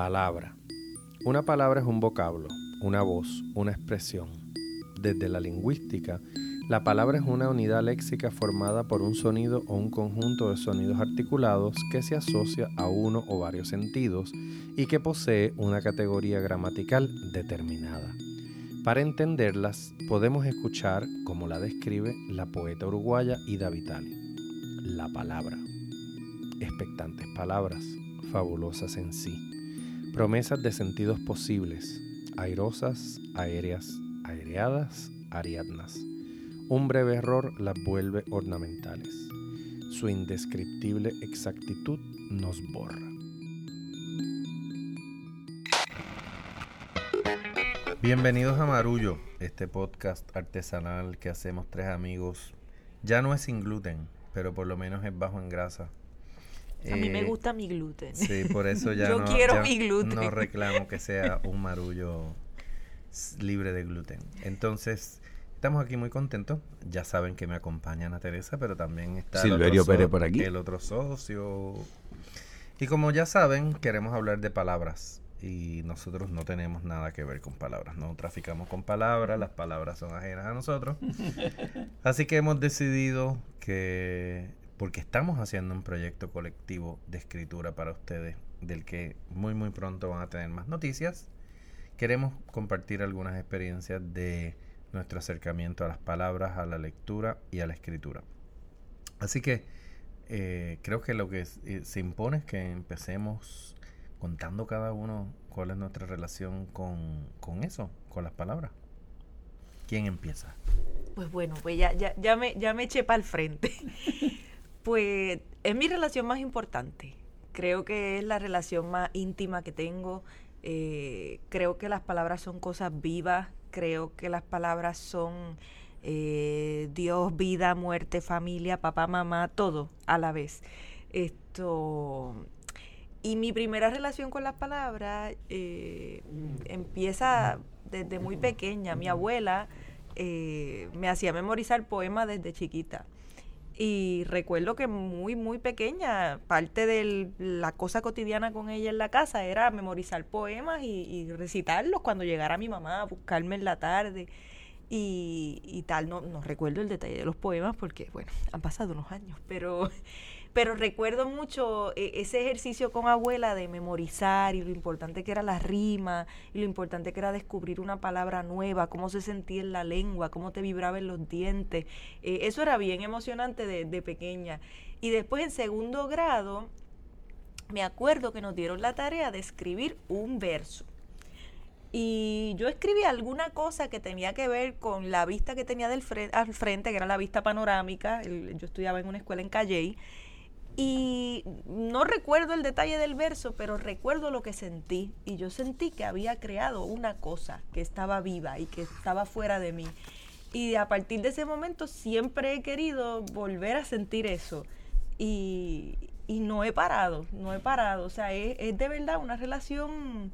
Palabra. Una palabra es un vocablo, una voz, una expresión. Desde la lingüística, la palabra es una unidad léxica formada por un sonido o un conjunto de sonidos articulados que se asocia a uno o varios sentidos y que posee una categoría gramatical determinada. Para entenderlas, podemos escuchar como la describe la poeta uruguaya Ida Vitali. La palabra. Expectantes palabras, fabulosas en sí. Promesas de sentidos posibles, airosas, aéreas, aereadas, ariadnas un breve error las vuelve ornamentales. Su indescriptible exactitud nos borra. Bienvenidos a Marullo, este podcast artesanal que hacemos tres amigos. Ya no es sin gluten, pero por lo menos es bajo en grasa. A mí me eh, gusta mi gluten. Sí, por eso ya, Yo quiero mi gluten. no reclamo que sea un marullo libre de gluten. Entonces, Estamos aquí muy contentos. Ya saben que me acompaña Ana Teresa, pero también está Silverio Pérez por aquí. El otro socio. Y como ya saben, queremos hablar de palabras. Y nosotros no tenemos nada que ver con palabras. No traficamos con palabras, las palabras son ajenas a nosotros. Así que hemos decidido que, porque estamos haciendo un proyecto colectivo de escritura para ustedes, del que muy muy pronto van a tener más noticias, queremos compartir algunas experiencias de nuestro acercamiento a las palabras, a la lectura y a la escritura. Así que eh, creo que lo que eh, se impone es que empecemos contando cada uno cuál es nuestra relación con, eso, con las palabras. ¿Quién empieza? Pues bueno, pues ya, ya, ya me, ya me eché para el frente. pues es mi relación más importante. Creo que es la relación más íntima que tengo. Eh, creo que las palabras son cosas vivas creo que las palabras son eh, Dios, vida, muerte, familia, papá, mamá, todo a la vez. Esto. Y mi primera relación con las palabras eh, empieza desde muy pequeña. Mi abuela eh, me hacía memorizar poemas desde chiquita. Y recuerdo que muy, muy pequeña, parte de la cosa cotidiana con ella en la casa era memorizar poemas y, recitarlos cuando llegara mi mamá a buscarme en la tarde y, y tal. No, no recuerdo el detalle de los poemas porque, bueno, han pasado unos años, pero pero recuerdo mucho eh, ese ejercicio con abuela de memorizar y lo importante que era la rima y lo importante que era descubrir una palabra nueva, cómo se sentía en la lengua, cómo te vibraban los dientes. Eh, eso era bien emocionante de, de pequeña. Y después en segundo grado, me acuerdo que nos dieron la tarea de escribir un verso. Y yo escribí alguna cosa que tenía que ver con la vista que tenía del al frente, que era la vista panorámica. yo estudiaba en una escuela en Calley y no recuerdo el detalle del verso, pero recuerdo lo que sentí. Y yo sentí que había creado una cosa que estaba viva y que estaba fuera de mí. Y a partir de ese momento siempre he querido volver a sentir eso. Y, no he parado, no he parado. O sea, es, de verdad una relación...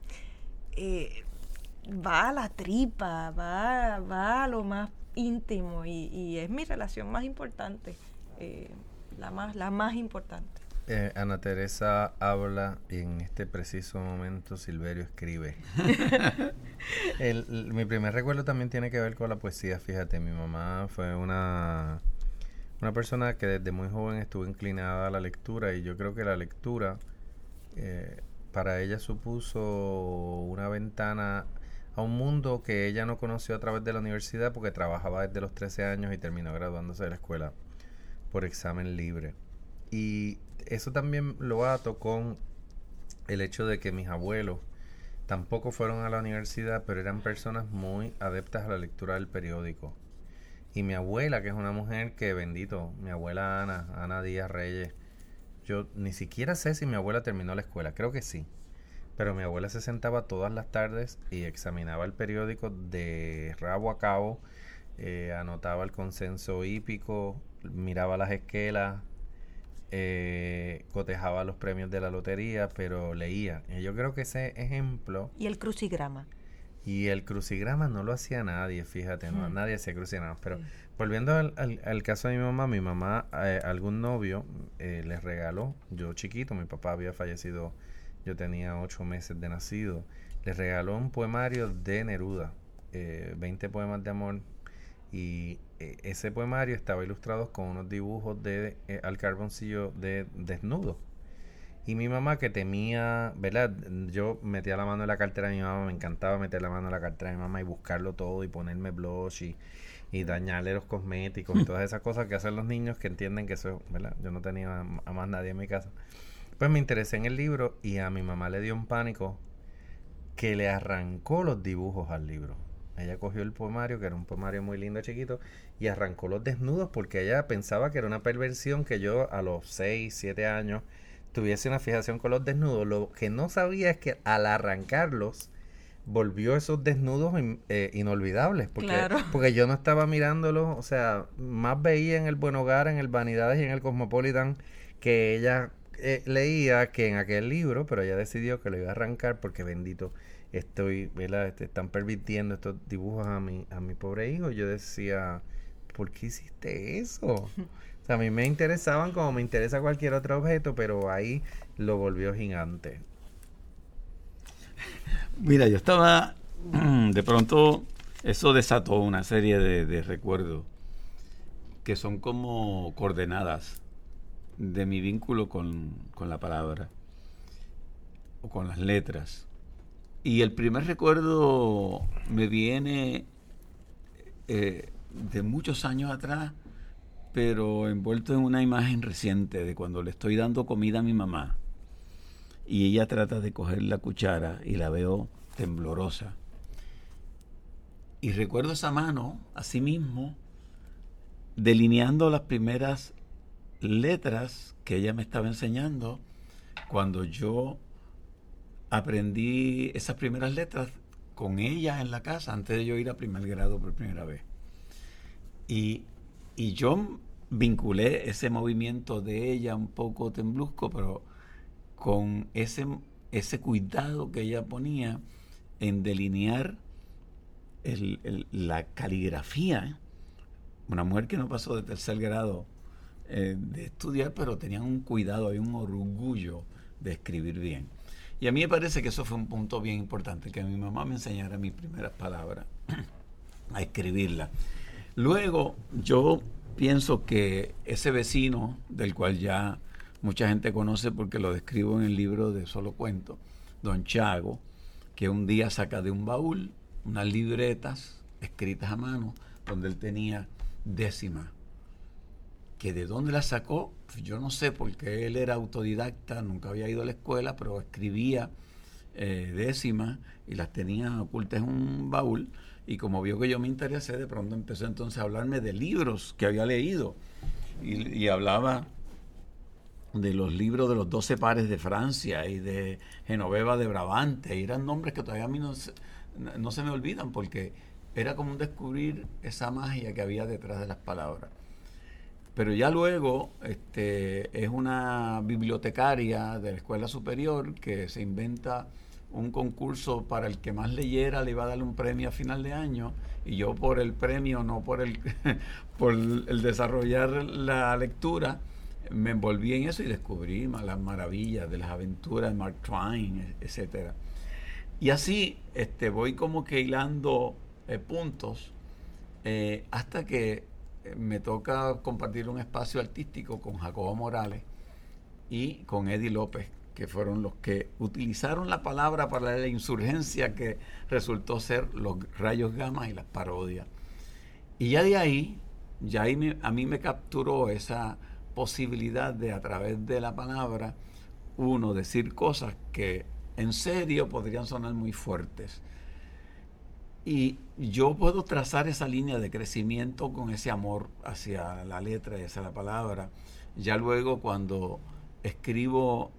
Eh, va a la tripa, va, va a lo más íntimo y, es mi relación más importante. Eh, la más, la más importante. Eh, Ana Teresa habla y en este preciso momento Silverio escribe. mi primer recuerdo también tiene que ver con la poesía, fíjate, mi mamá fue una, una persona que desde muy joven estuvo inclinada a la lectura y yo creo que la lectura eh, para ella supuso una ventana a un mundo que ella no conoció a través de la universidad porque trabajaba desde los 13 años y terminó graduándose de la escuela por examen libre. Y eso también lo ato con el hecho de que mis abuelos tampoco fueron a la universidad, pero eran personas muy adeptas a la lectura del periódico. Y mi abuela, que es una mujer que, bendito, mi abuela Ana, Ana Díaz Reyes, yo ni siquiera sé si mi abuela terminó la escuela, creo que sí. Pero mi abuela se sentaba todas las tardes y examinaba el periódico de rabo a cabo, eh, anotaba el consenso hípico, miraba las esquelas, eh, cotejaba los premios de la lotería, pero leía. Y yo creo que ese ejemplo... ¿Y el crucigrama? Y el crucigrama no lo hacía nadie, fíjate, no, nadie hacía crucigramas. Pero volviendo al, al, caso de mi mamá, mi mamá, eh, algún novio eh, les regaló, yo chiquito, mi papá había fallecido yo tenía ocho meses de nacido, le regaló un poemario de Neruda, 20 poemas de amor, y ese poemario estaba ilustrado con unos dibujos de al carboncillo de desnudo y mi mamá que temía, ¿verdad? Yo metía la mano en la cartera de mi mamá, me encantaba meter la mano en la cartera de mi mamá y buscarlo todo y ponerme blush y, y dañarle los cosméticos y todas esas cosas que hacen los niños que entienden que eso, ¿verdad? Yo no tenía a más nadie en mi casa. Pues me interesé en el libro y a mi mamá le dio un pánico que le arrancó los dibujos al libro. Ella cogió el poemario, que era un poemario muy lindo, chiquito, y arrancó los desnudos porque ella pensaba que era una perversión que yo a los 6, 7 años tuviese una fijación con los desnudos. Lo que no sabía es que al arrancarlos volvió esos desnudos eh, inolvidables. Porque, porque yo no estaba mirándolos, o sea, más veía en el Buen Hogar, en el Vanidades y en el Cosmopolitan que ella eh, leía que en aquel libro, pero ella decidió que lo iba a arrancar porque bendito estoy, ¿verdad? Este, están permitiendo estos dibujos a mi, a mi pobre hijo. Yo decía, ¿por qué hiciste eso? a mí me interesaban como me interesa cualquier otro objeto, pero ahí lo volvió gigante. Mira, yo estaba, de pronto, eso desató una serie de, recuerdos que son como coordenadas de mi vínculo con, la palabra o con las letras. Y el primer recuerdo me viene eh, de muchos años atrás pero envuelto en una imagen reciente de cuando le estoy dando comida a mi mamá y ella trata de coger la cuchara y la veo temblorosa. Y recuerdo esa mano, así mismo, delineando las primeras letras que ella me estaba enseñando cuando yo aprendí esas primeras letras con ella en la casa antes de yo ir a primer grado por primera vez. Y, y yo vinculé ese movimiento de ella un poco temblusco, pero con ese, ese cuidado que ella ponía en delinear la caligrafía. Una mujer que no pasó de tercer grado eh, de estudiar, pero tenía un cuidado, y un orgullo de escribir bien. Y a mí me parece que eso fue un punto bien importante, que mi mamá me enseñara mis primeras palabras, a escribirlas. Luego yo pienso que ese vecino, del cual ya mucha gente conoce porque lo describo en el libro de Solo Cuento, don Chago, que un día saca de un baúl unas libretas escritas a mano, donde él tenía décima. Que de dónde las sacó, pues yo no sé, porque él era autodidacta, nunca había ido a la escuela, pero escribía eh, décimas y las tenía ocultas en un baúl y como vio que yo me interesé, de pronto empezó entonces a hablarme de libros que había leído. Y, hablaba de los libros de los doce pares de Francia y de Genoveva de Brabante. Y eran nombres que todavía a mí no se, no se me olvidan porque era como un descubrir esa magia que había detrás de las palabras. Pero ya luego este, es una bibliotecaria de la escuela superior que se inventa un concurso para el que más leyera le iba a dar un premio a final de año y yo por el premio, no por el, por el desarrollar la lectura, me envolví en eso y descubrí las maravillas de las aventuras de Mark Twain, etcétera. Y así este, voy como que hilando eh, puntos eh, hasta que me toca compartir un espacio artístico con Jacobo Morales y con Eddie López, que fueron los que utilizaron la palabra para la insurgencia que resultó ser los rayos gamma y las parodias. Y ya de ahí, ya ahí a mí me capturó esa posibilidad de a través de la palabra, uno, decir cosas que en serio podrían sonar muy fuertes. Y yo puedo trazar esa línea de crecimiento con ese amor hacia la letra y hacia la palabra. Ya luego cuando escribo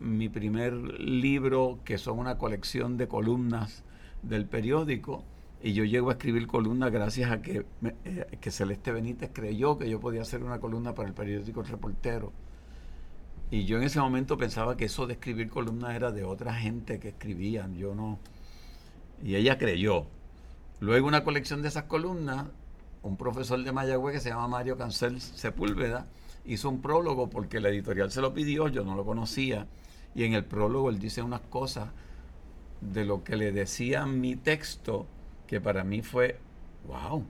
mi primer libro, que son una colección de columnas del periódico, y yo llego a escribir columnas gracias a que, eh, que Celeste Benítez creyó que yo podía hacer una columna para el periódico El Reportero. Y yo en ese momento pensaba que eso de escribir columnas era de otra gente que escribían, yo no. Y ella creyó. Luego una colección de esas columnas, un profesor de Mayagüez que se llama Mario Cancel Sepúlveda, hizo un prólogo porque la editorial se lo pidió, yo no lo conocía Y en el prólogo él dice unas cosas de lo que le decía mi texto que para mí fue, wow,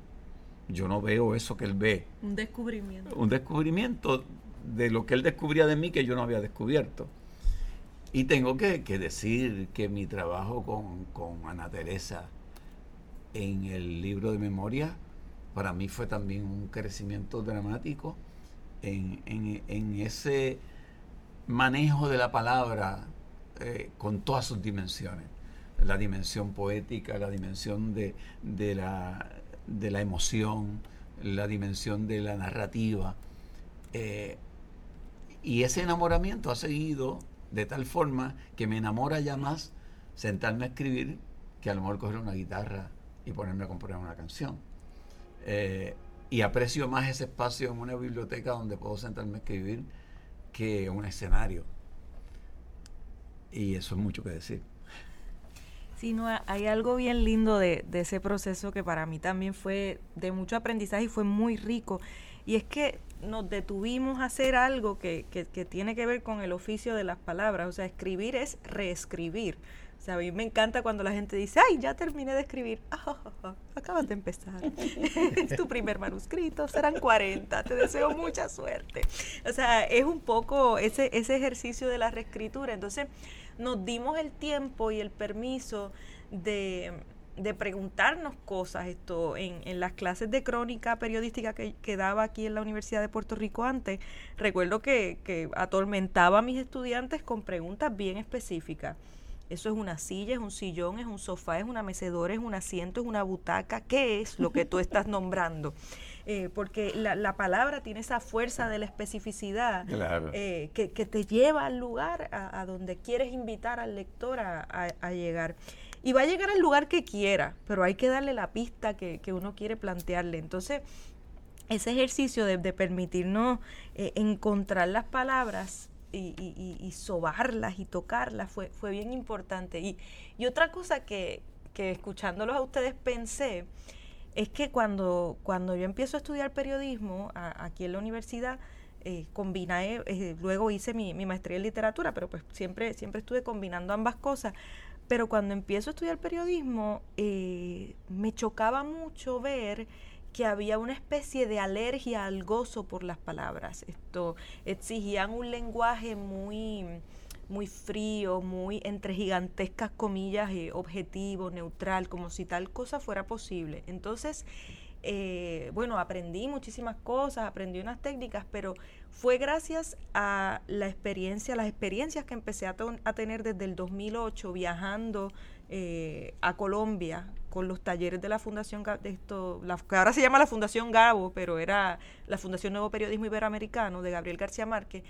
yo no veo eso que él ve. Un descubrimiento. Un descubrimiento de lo que él descubría de mí que yo no había descubierto. Y tengo que, decir que mi trabajo con, Ana Teresa en el libro de memoria, para mí fue también un crecimiento dramático en, ese manejo de la palabra eh, con todas sus dimensiones. La dimensión poética, la dimensión de, la, emoción, la dimensión de la narrativa. Eh, y ese enamoramiento ha seguido de tal forma que me enamora ya más sentarme a escribir que a lo mejor coger una guitarra y ponerme a componer una canción. Eh, y aprecio más ese espacio en una biblioteca donde puedo sentarme a escribir que un escenario. Y eso es mucho que decir. Sí, no, hay algo bien lindo de, ese proceso que para mí también fue de mucho aprendizaje y fue muy rico. Y es que nos detuvimos a hacer algo que, que, tiene que ver con el oficio de las palabras. O sea, escribir es reescribir. O sea, a mí me encanta cuando la gente dice, ay, ya terminé de escribir. acabas de empezar. es tu primer manuscrito, serán 40. Te deseo mucha suerte. O sea, es un poco ese, ese ejercicio de la reescritura. Entonces, nos dimos el tiempo y el permiso de de preguntarnos cosas esto en, en, las clases de crónica periodística que, que, daba aquí en la Universidad de Puerto Rico antes, recuerdo que, que atormentaba a mis estudiantes con preguntas bien específicas. Eso es una silla, es un sillón, es un sofá, es una mecedora, es un asiento, es una butaca. ¿Qué es lo que tú estás nombrando? Eh, porque la, la, palabra tiene esa fuerza de la especificidad eh, que, que, te lleva al lugar a, a, donde quieres invitar al lector a, a llegar y va a llegar al lugar que quiera, pero hay que darle la pista que, uno quiere plantearle. Entonces, ese ejercicio de, permitirnos eh, encontrar las palabras y, y, sobarlas y tocarlas fue, fue bien importante. Y, y otra cosa que, que, escuchándolos a ustedes pensé es que cuando, cuando yo empiezo a estudiar periodismo aquí en la universidad, eh, eh, luego hice mi, mi, maestría en literatura, pero pues siempre, siempre estuve combinando ambas cosas. Pero cuando empiezo a estudiar periodismo, eh, me chocaba mucho ver que había una especie de alergia al gozo por las palabras. Esto exigían un lenguaje muy, muy frío, muy entre gigantescas comillas, eh, objetivo, neutral, como si tal cosa fuera posible. Entonces, eh, bueno, aprendí muchísimas cosas, aprendí unas técnicas, pero fue gracias a la experiencia, las experiencias que empecé a, tener desde el 2008 viajando eh, a Colombia con los talleres de la Fundación, de esto, que ahora se llama la Fundación Gabo, pero era la Fundación Nuevo Periodismo Iberoamericano de Gabriel García Márquez.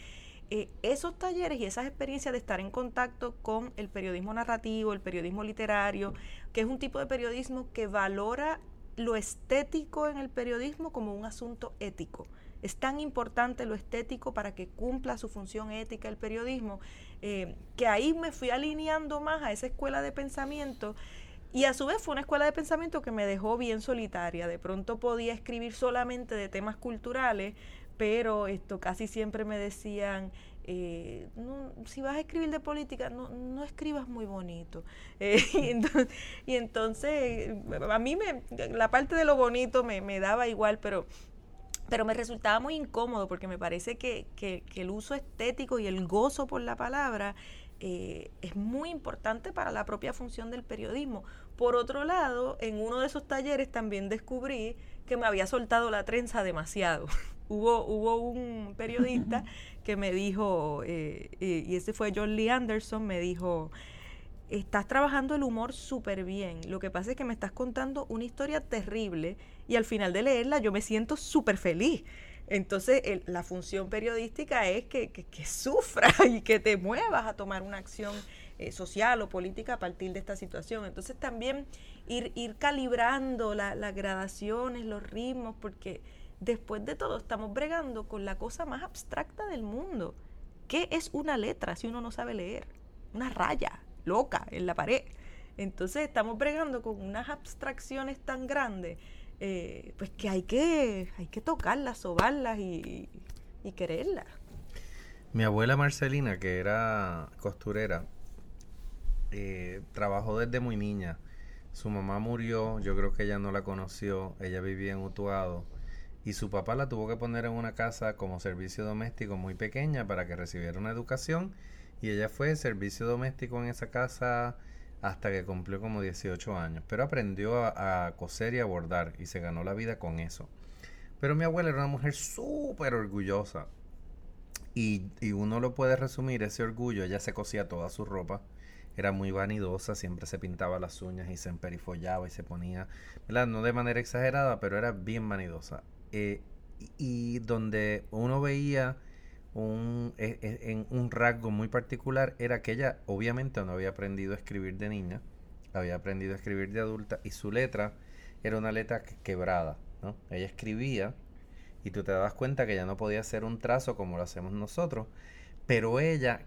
Eh, esos talleres y esas experiencias de estar en contacto con el periodismo narrativo, el periodismo literario, que es un tipo de periodismo que valora lo estético en el periodismo como un asunto ético. Es tan importante lo estético para que cumpla su función ética el periodismo, eh, que ahí me fui alineando más a esa escuela de pensamiento y a su vez fue una escuela de pensamiento que me dejó bien solitaria. De pronto podía escribir solamente de temas culturales, pero esto casi siempre me decían, eh, si vas a escribir de política, no, no escribas muy bonito. Eh, y, entonces, a mí me, la parte de lo bonito me, me, daba igual, pero, pero me resultaba muy incómodo porque me parece que, que, el uso estético y el gozo por la palabra eh, es muy importante para la propia función del periodismo. Por otro lado, en uno de esos talleres también descubrí que me había soltado la trenza demasiado. hubo, hubo un periodista que me dijo, eh, eh, y ese fue John Lee Anderson, me dijo, estás trabajando el humor súper bien, lo que pasa es que me estás contando una historia terrible y al final de leerla yo me siento súper feliz. Entonces, la función periodística es que, que, y que te muevas a tomar una acción eh, social o política a partir de esta situación. Entonces, también ir, ir calibrando las gradaciones, los ritmos, porque después de todo estamos bregando con la cosa más abstracta del mundo. ¿Qué es una letra si uno no sabe leer? Una raya loca en la pared. Entonces estamos bregando con unas abstracciones tan grandes, eh, pues que hay que, hay que tocarlas, sobarlas y, y quererlas. Mi abuela Marcelina, que era costurera, eh, trabajó desde muy niña. Su mamá murió, yo creo que ella no la conoció, ella vivía en Utuado y su papá la tuvo que poner en una casa como servicio doméstico muy pequeña para que recibiera una educación y ella fue servicio doméstico en esa casa hasta que cumplió como 18 años, pero aprendió a, coser y a bordar y se ganó la vida con eso. Pero mi abuela era una mujer súper orgullosa y, y, uno lo puede resumir, ese orgullo, ella se cosía toda su ropa, era muy vanidosa, siempre se pintaba las uñas y se emperifollaba y se ponía, no de manera exagerada, pero era bien vanidosa. Eh, y donde uno veía un, e, e, en un rasgo muy particular era que ella obviamente no había aprendido a escribir de niña, había aprendido a escribir de adulta y su letra era una letra quebrada, ¿no? Ella escribía y tú te dabas cuenta que ya no podía hacer un trazo como lo hacemos nosotros, pero ella,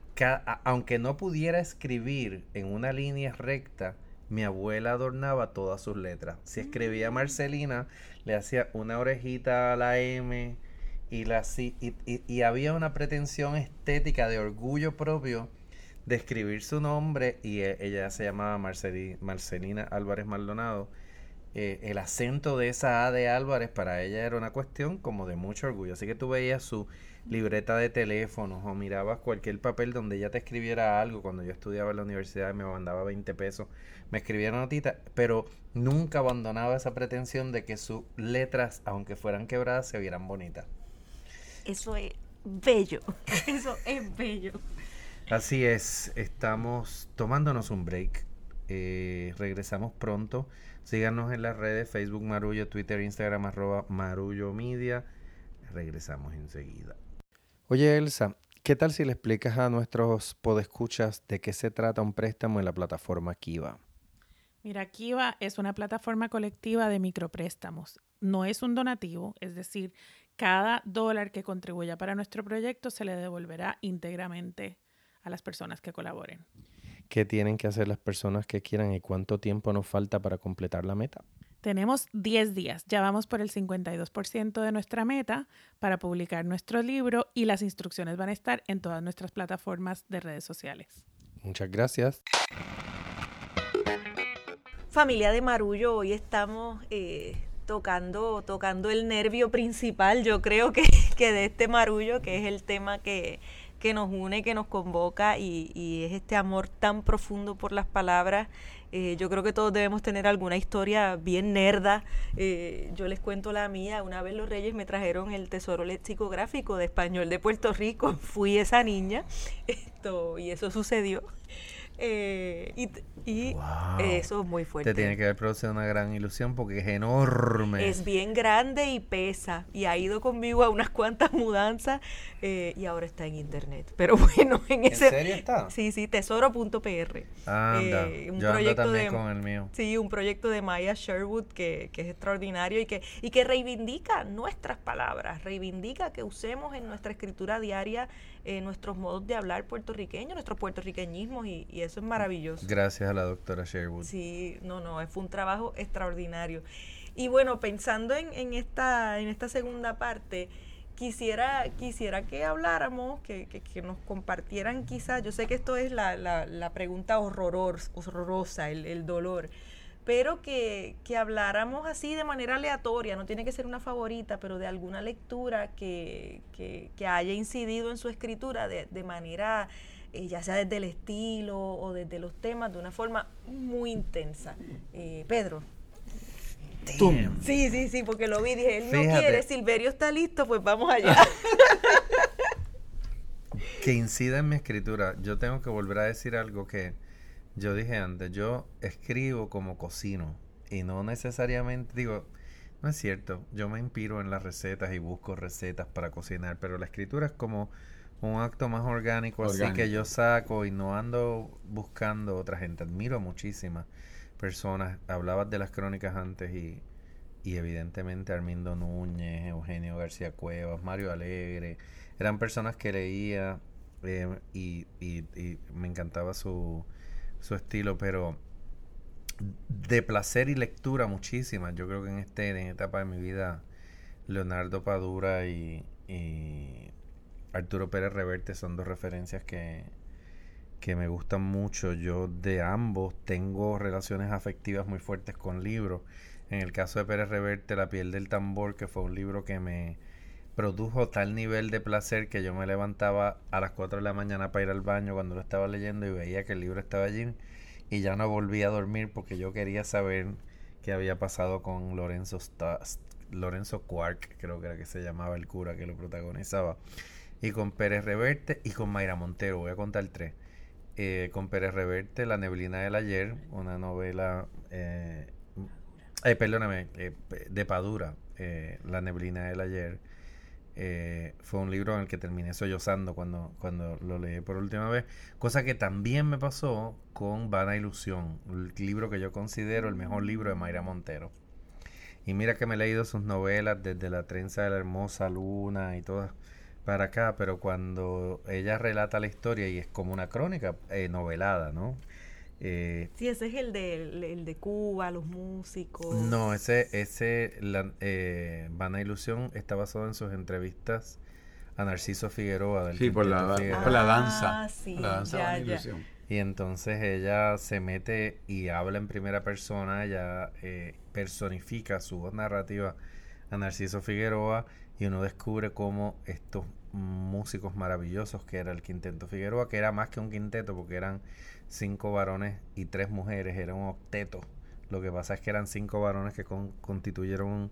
aunque no pudiera escribir en una línea recta, mi abuela adornaba todas sus letras. Si escribía mm. Marcelina, le hacía una orejita a la M y, la, y, y, había una pretensión estética de orgullo propio de escribir su nombre y e, ella se llamaba Marcelina Álvarez Maldonado. Eh, el acento de esa A de Álvarez para ella era una cuestión como de mucho orgullo. Así que tú veías su libreta de teléfonos o mirabas cualquier papel donde ella te escribiera algo. Cuando yo estudiaba en la universidad me mandaba 20 pesos, me escribía una notita, pero nunca abandonaba esa pretensión de que sus letras, aunque fueran quebradas, se vieran bonitas. Eso es bello, eso es bello. Así es, estamos tomándonos un break. Eh, regresamos pronto. Síganos en las redes Facebook Marullo, Twitter, Instagram arroba Marullo Media. Regresamos enseguida. Oye, Elsa, ¿qué tal si le explicas a nuestros podescuchas de qué se trata un préstamo en la plataforma Kiva? Mira, Kiva es una plataforma colectiva de micropréstamos. No es un donativo, es decir, cada dólar que contribuya para nuestro proyecto se le devolverá íntegramente a las personas que colaboren. ¿Qué tienen que hacer las personas que quieran y cuánto tiempo nos falta para completar la meta? Tenemos 10 días, ya vamos por el 52% de nuestra meta para publicar nuestro libro y las instrucciones van a estar en todas nuestras plataformas de redes sociales. Muchas gracias. Familia de Marullo, hoy estamos eh, tocando, tocando el nervio principal, yo creo que, que de este Marullo, que es el tema que, que nos une, que nos convoca y, es este amor tan profundo por las palabras eh, yo creo que todos debemos tener alguna historia bien nerda. Eh, yo les cuento la mía. Una vez los reyes me trajeron el tesoro lexicográfico de español de Puerto Rico. Fui esa niña. Esto, y eso sucedió. Eh, y, y eso es muy fuerte. Te tiene que haber producido una gran ilusión porque es enorme. Es bien grande y pesa. Y ha ido conmigo a unas cuantas mudanzas eh, y ahora está en internet. Pero bueno, en ese. ¿En serio está? Sí, sí, tesoro.pr. Anda. Eh, un Yo proyecto también de, con el mío. Sí, un proyecto de Maya Sherwood que, que es extraordinario y que, y que reivindica nuestras palabras, reivindica que usemos en nuestra escritura diaria eh, nuestros modos de hablar puertorriqueños, nuestros puertorriqueñismos y, eso es maravilloso. Gracias a la doctora Sherwood. Sí, no, no, fue un trabajo extraordinario. Y bueno, pensando en, en, esta, en esta segunda parte, quisiera, quisiera que habláramos, que, que, que nos compartieran quizás, yo sé que esto es la, la, la pregunta horror, horrorosa, el, el dolor, pero que, que, habláramos así de manera aleatoria, no tiene que ser una favorita, pero de alguna lectura que, que, haya incidido en su escritura de, de manera, eh, ya sea desde el estilo o desde los temas, de una forma muy intensa. Eh, Pedro. Sí, sí, sí, porque lo vi, dije, él no quiere, Silverio está listo, pues vamos allá. que incida en mi escritura, yo tengo que volver a decir algo que yo dije antes, yo escribo como cocino y no necesariamente, digo, no es cierto, yo me inspiro en las recetas y busco recetas para cocinar, pero la escritura es como un acto más orgánico, así que yo saco y no ando buscando otra gente. Admiro a muchísimas personas. Hablabas de las crónicas antes y, y evidentemente Armindo Núñez, Eugenio García Cuevas, Mario Alegre, eran personas que leía eh, y, y, y me encantaba su su estilo, pero de placer y lectura muchísimas. Yo creo que en este en esta etapa de mi vida, Leonardo Padura y, Arturo Pérez Reverte son dos referencias que, que me gustan mucho. Yo de ambos tengo relaciones afectivas muy fuertes con libros. En el caso de Pérez Reverte, La piel del tambor, que fue un libro que me produjo tal nivel de placer que yo me levantaba a las 4 de la mañana para ir al baño cuando lo estaba leyendo y veía que el libro estaba allí y ya no volví a dormir porque yo quería saber qué había pasado con Lorenzo, Lorenzo Quark, creo que era que se llamaba el cura que lo protagonizaba, y con Pérez Reverte y con Mayra Montero, voy a contar tres. Eh, con Pérez Reverte, La neblina del ayer, una novela, eh, eh perdóname, eh, de Padura, La neblina del ayer eh, fue un libro en el que terminé sollozando cuando, cuando lo leí por última vez. Cosa que también me pasó con Vana Ilusión, el libro que yo considero el mejor libro de Mayra Montero. Y mira que me he leído sus novelas desde La trenza de la hermosa luna y todas para acá, pero cuando ella relata la historia y es como una crónica eh, novelada, ¿no? Eh, sí, ese es el de, el de Cuba, los músicos. No, ese, ese la, eh, Vana Ilusión está basado en sus entrevistas a Narciso Figueroa. Del sí, por la, por la, danza. Ah, sí, la danza ya, Ilusión. Y entonces ella se mete y habla en primera persona, ella eh, personifica su voz narrativa a Narciso Figueroa y uno descubre cómo estos músicos maravillosos que era el Quinteto Figueroa, que era más que un quinteto porque eran cinco varones y tres mujeres, era un octeto. Lo que pasa es que eran cinco varones que constituyeron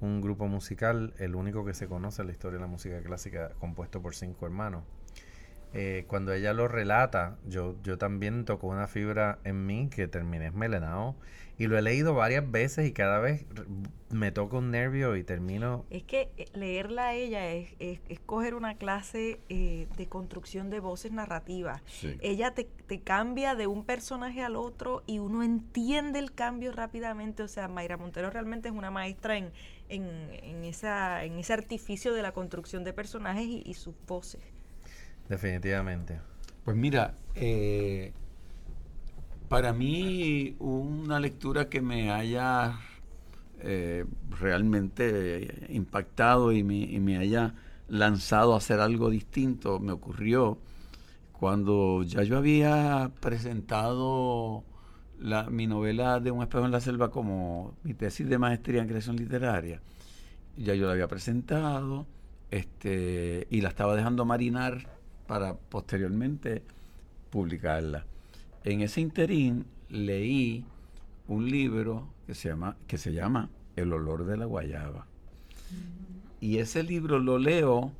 un, grupo musical, el único que se conoce en la historia de la música clásica, compuesto por cinco hermanos. Eh, cuando ella lo relata, yo, yo también tocó una fibra en mí que terminé esmelenado y lo he leído varias veces y cada vez me toca un nervio y termino... Es que eh, leerla a ella es, es, coger una clase eh, de construcción de voces narrativas. Ella te, te, cambia de un personaje al otro y uno entiende el cambio rápidamente. O sea, Mayra Montero realmente es una maestra en, en, en esa, en ese artificio de la construcción de personajes y, y sus voces. Definitivamente. Pues mira, eh, para mí, una lectura que me haya eh, realmente impactado y me, haya lanzado a hacer algo distinto me ocurrió cuando ya yo había presentado mi novela de Un espejo en la selva como mi tesis de maestría en creación literaria. Ya yo la había presentado este, y la estaba dejando marinar para posteriormente publicarla en ese interín leí un libro que se llama, que se llama El olor de la guayaba. Y ese libro lo leo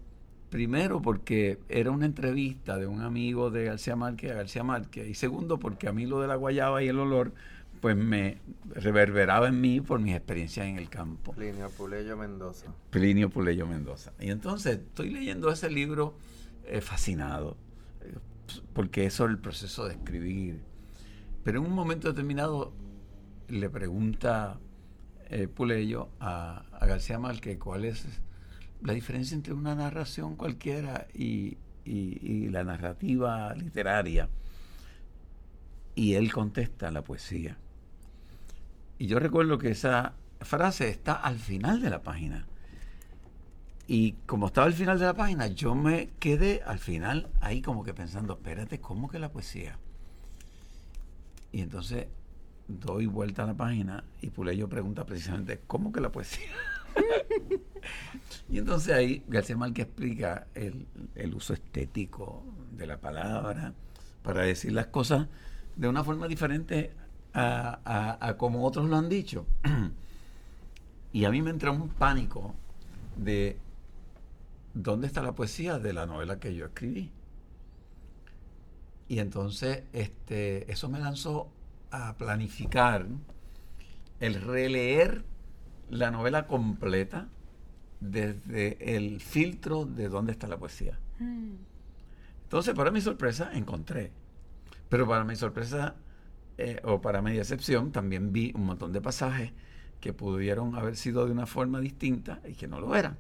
primero porque era una entrevista de un amigo de García Márquez a García Márquez y segundo porque a mí lo de la guayaba y el olor pues me reverberaba en mí por mis experiencias en el campo. Plinio Puleyo Mendoza. Plinio Puleyo Mendoza. Y entonces estoy leyendo ese libro eh, fascinado porque eso es el proceso de escribir. Pero en un momento determinado le pregunta eh, Puleyo a, García Márquez cuál es la diferencia entre una narración cualquiera y, la narrativa literaria. Y él contesta la poesía. Y yo recuerdo que esa frase está al final de la página. Y como estaba al final de la página, yo me quedé al final ahí como que pensando, espérate, ¿cómo que la poesía? Y entonces doy vuelta a la página y Puleyo pregunta precisamente, ¿cómo que la poesía? y entonces ahí García Márquez explica el, uso estético de la palabra para decir las cosas de una forma diferente a, a como otros lo han dicho. y a mí me entra un pánico de ¿dónde está la poesía de la novela que yo escribí? Y entonces este, eso me lanzó a planificar el releer la novela completa desde el filtro de dónde está la poesía. Mm. Entonces, para mi sorpresa, encontré. Pero para mi sorpresa, eh, o para mi decepción, también vi un montón de pasajes que pudieron haber sido de una forma distinta y que no lo eran.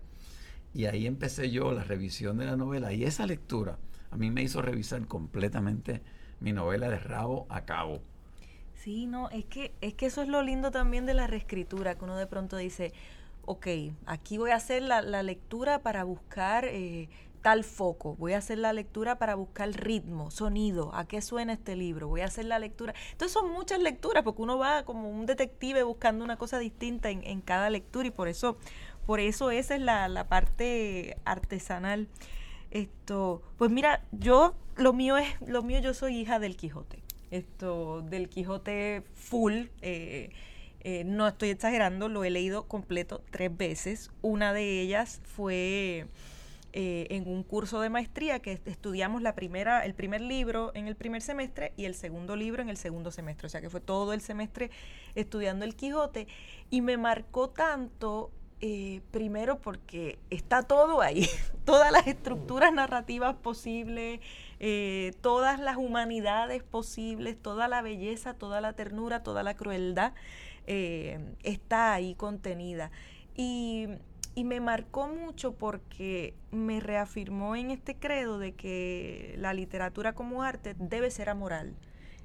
Y ahí empecé yo la revisión de la novela y esa lectura a mí me hizo revisar completamente mi novela de rabo a cabo. Sí, no, es que, es que eso es lo lindo también de la reescritura, que uno de pronto dice, ok, aquí voy a hacer la, lectura para buscar eh, tal foco, voy a hacer la lectura para buscar ritmo, sonido, a qué suena este libro, voy a hacer la lectura. Entonces son muchas lecturas porque uno va como un detective buscando una cosa distinta en, cada lectura y por eso, por eso esa es la, la parte artesanal. Esto, pues mira, yo lo mío es, lo mío yo soy hija del Quijote. Esto, del Quijote full. Eh, eh, no estoy exagerando, lo he leído completo tres veces. Una de ellas fue eh, en un curso de maestría que estudiamos la primera, el primer libro en el primer semestre y el segundo libro en el segundo semestre. O sea que fue todo el semestre estudiando el Quijote y me marcó tanto. Eh, primero porque está todo ahí, todas las estructuras narrativas posibles, eh, todas las humanidades posibles, toda la belleza, toda la ternura, toda la crueldad está ahí contenida. Y y me marcó mucho porque me reafirmó en este credo de que la literatura como arte debe ser amoral.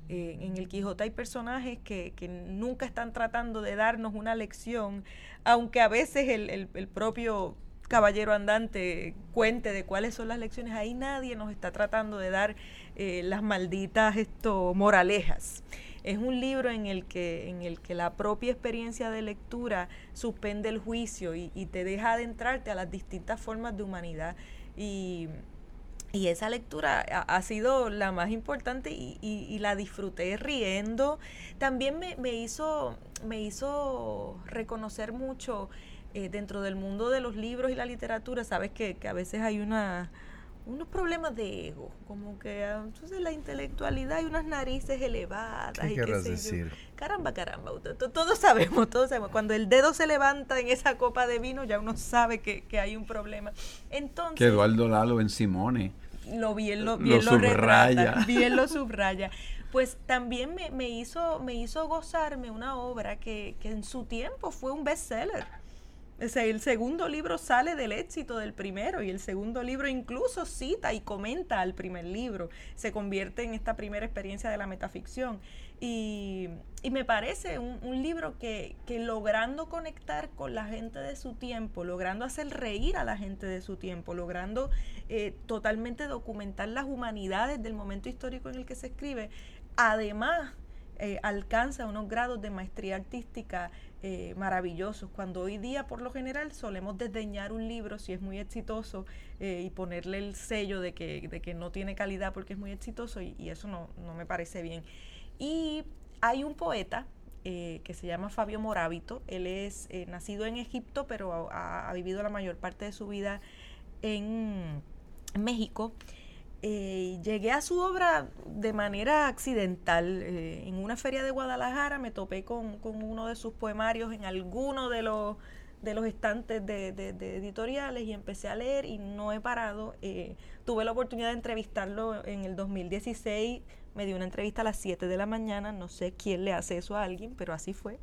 Eh, en el Quijote hay personajes que, nunca están tratando de darnos una lección, aunque a veces el, propio caballero andante cuente de cuáles son las lecciones, ahí nadie nos está tratando de dar eh, las malditas esto, moralejas es un libro en el que, en el que la propia experiencia de lectura suspende el juicio y, te deja adentrarte a las distintas formas de humanidad. Y, esa lectura ha, sido la más importante y, la disfruté riendo. También me, hizo, me hizo reconocer mucho eh, dentro del mundo de los libros y la literatura. Sabes que, que a veces hay una unos problemas de ego, como que ah, entonces la intelectualidad y unas narices elevadas. ¿Qué quieres decir? Caramba, caramba, todos sabemos, todos sabemos. Cuando el dedo se levanta en esa copa de vino, ya uno sabe que, hay un problema. Entonces, que Eduardo Lalo en Simone. Lo bien lo, bien lo, subraya. bien lo subraya. Pues también me, me, hizo, me hizo gozarme una obra que, que en su tiempo fue un bestseller el segundo libro sale del éxito del primero y el segundo libro incluso cita y comenta al primer libro. Se convierte en esta primera experiencia de la metaficción. Y, me parece un, libro que, logrando conectar con la gente de su tiempo, logrando hacer reír a la gente de su tiempo, logrando eh, totalmente documentar las humanidades del momento histórico en el que se escribe, además eh, alcanza unos grados de maestría artística eh, maravillosos, cuando hoy día por lo general solemos desdeñar un libro si es muy exitoso eh, y ponerle el sello de que, de que, no tiene calidad porque es muy exitoso y, eso no, no, me parece bien. Y hay un poeta eh, que se llama Fabio Morábito, él es nacido en Egipto pero ha, ha, vivido la mayor parte de su vida en México eh, llegué a su obra de manera accidental. Eh, en una feria de Guadalajara me topé con, uno de sus poemarios en alguno de los, de los estantes de, editoriales y empecé a leer y no he parado. Eh, tuve la oportunidad de entrevistarlo en el 2016. Me dio una entrevista a las 7 de la mañana. No sé quién le hace eso a alguien, pero así fue.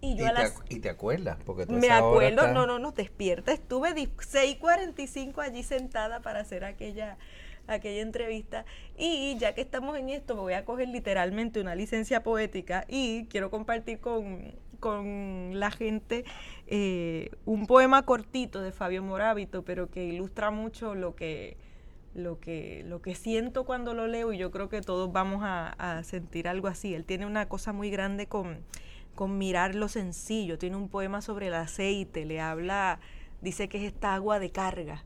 Y, yo te, y te acuerdas, porque Me acuerdo, no, no, no, despierta. Estuve 6.45 allí sentada para hacer aquella aquella entrevista. Y ya que estamos en esto, me voy a coger literalmente una licencia poética y quiero compartir con, la gente eh, un poema cortito de Fabio Morábito, pero que ilustra mucho lo que, lo que, lo que siento cuando lo leo y yo creo que todos vamos a, sentir algo así. Él tiene una cosa muy grande con, con mirar lo sencillo, tiene un poema sobre el aceite, le habla, dice que es esta agua de carga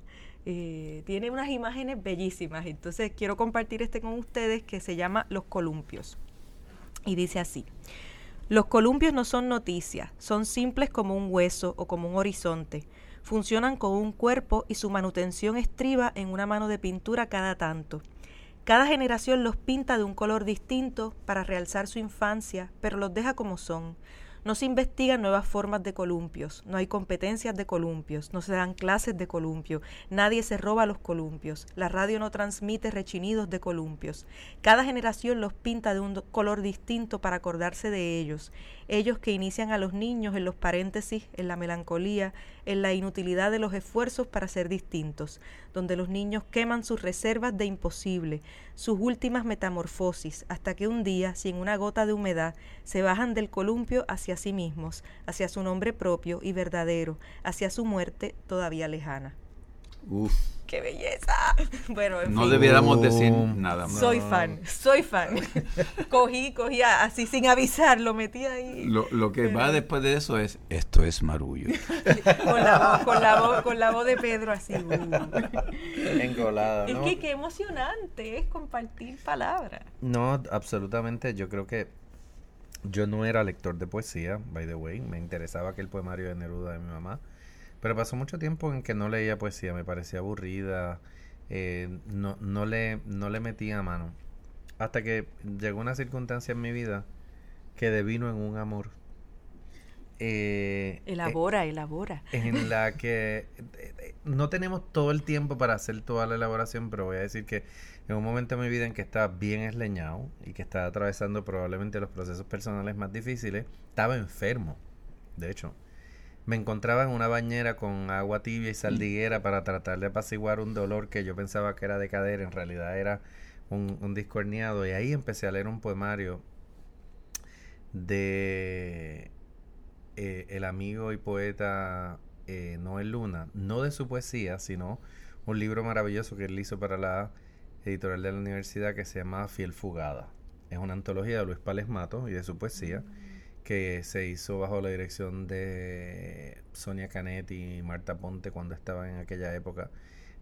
eh, tiene unas imágenes bellísimas. Entonces quiero compartir este con ustedes que se llama Los columpios. Y dice así. Los columpios no son noticias, son simples como un hueso o como un horizonte. Funcionan como un cuerpo y su manutención estriba en una mano de pintura cada tanto. Cada generación los pinta de un color distinto para realzar su infancia, pero los deja como son. No se investigan nuevas formas de columpios, no hay competencias de columpios, no se dan clases de columpio, nadie se roba los columpios, la radio no transmite rechinidos de columpios. Cada generación los pinta de un color distinto para acordarse de ellos, ellos que inician a los niños en los paréntesis, en la melancolía, en la inutilidad de los esfuerzos para ser distintos, donde los niños queman sus reservas de imposible, sus últimas metamorfosis, hasta que un día, sin una gota de humedad, se bajan del columpio hacia sí mismos, hacia su nombre propio y verdadero, hacia su muerte todavía lejana. Uf. ¡Qué belleza! Bueno, en No fin. debiéramos decir nada más. Soy fan, soy fan. cogí, cogí así sin avisar, lo metí ahí. Lo, lo que va después de eso es, esto es marullo. Con la voz, con la voz, con la voz de Pedro así. uh. Engolada, Es que qué emocionante es compartir palabras. No, absolutamente. Yo creo que yo no era lector de poesía, by the way. Me interesaba aquel poemario de Neruda de mi mamá. Pero pasó mucho tiempo en que no leía poesía. Me parecía aburrida. eh, no, no, le, no le metía mano. Hasta que llegó una circunstancia en mi vida que devino en un amor. Eh, eh, Elabora, elabora. en la que eh, eh, no tenemos todo el tiempo para hacer toda la elaboración, pero voy a decir que en un momento de mi vida en que estaba bien esleñado y que estaba atravesando probablemente los procesos personales más difíciles, estaba enfermo, de hecho. Me encontraba en una bañera con agua tibia y saldiguera para tratar de apaciguar un dolor que yo pensaba que era de cadera, en realidad era un, un disco herniado, y ahí empecé a leer un poemario de eh, el amigo y poeta eh, Noel Luna, no de su poesía, sino un libro maravilloso que él hizo para la editorial de la universidad que se llama Fiel Fugada. Es una antología de Luis Pales Matos y de su poesía que se hizo bajo la dirección de Sonia Canet y Marta Ponte cuando estaban en aquella época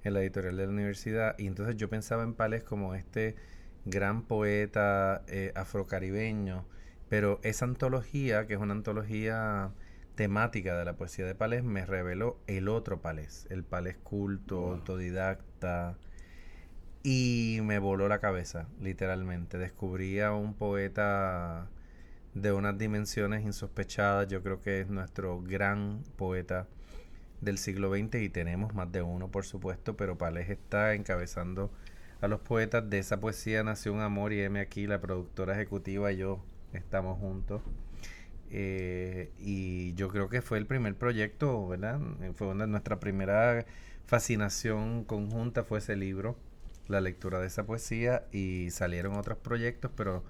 en la editorial de la universidad. Y entonces yo pensaba en Pales como este gran poeta eh, afrocaribeño, pero esa antología, que es una antología temática de la poesía de Palés, me reveló el otro Palés, el Palés culto, Wow. autodidacta, y me voló la cabeza, literalmente. Descubrí a un poeta de unas dimensiones insospechadas, yo creo que es nuestro gran poeta del siglo XX y tenemos más de uno, por supuesto, pero Palés está encabezando a los poetas de esa poesía nació un amor y M aquí, la productora ejecutiva y yo estamos juntos. Eh, y yo creo que fue el primer proyecto, ¿verdad? Fue una, nuestra primera fascinación conjunta fue ese libro, la lectura de esa poesía y salieron otros proyectos, pero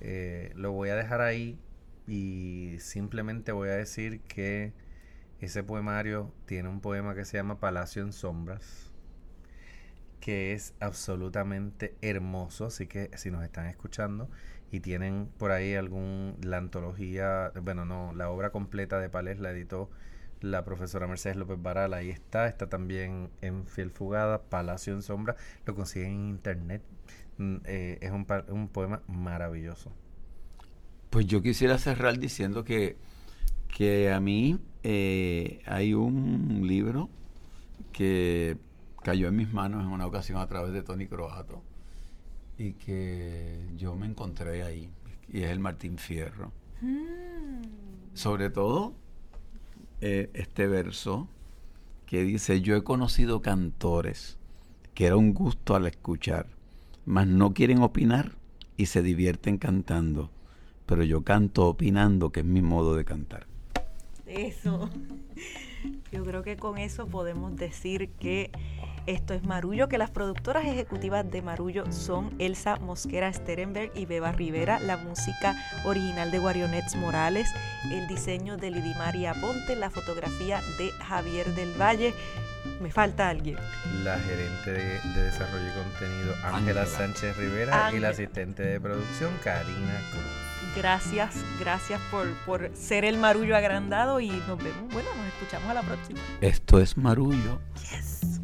eh, lo voy a dejar ahí y simplemente voy a decir que ese poemario tiene un poema que se llama Palacio en Sombras, que es absolutamente hermoso, así que si nos están escuchando y tienen por ahí algún, la antología, bueno, no, la obra completa de Palés la editó la profesora Mercedes López Baral, ahí está, está también en Fiel Fugada, Palacio en Sombra, lo consiguen en internet, Mm, eh, es un, un poema maravilloso. Pues yo quisiera cerrar diciendo que, que a mí eh, hay un libro que cayó en mis manos en una ocasión a través de Tony Croato y que yo me encontré ahí, y es el Martín Fierro. Sobre todo eh, este verso que dice, yo he conocido cantores que era un gusto al escuchar, mas no quieren opinar y se divierten cantando, pero yo canto opinando, que es mi modo de cantar. Eso. Yo creo que con eso podemos decir que esto es Marullo, que las productoras ejecutivas de Marullo son Elsa Mosquera Sterenberg y Beba Rivera, la música original de Guarionets Morales, el diseño de Lidimaria Ponte, la fotografía de Javier del Valle. Me falta alguien. La gerente de, de desarrollo y contenido Ángela. Sánchez Rivera y la asistente de producción Karina Cruz. Gracias, gracias por, por ser el Marullo agrandado y nos vemos, bueno, nos escuchamos a la próxima. Esto es Marullo. Yes.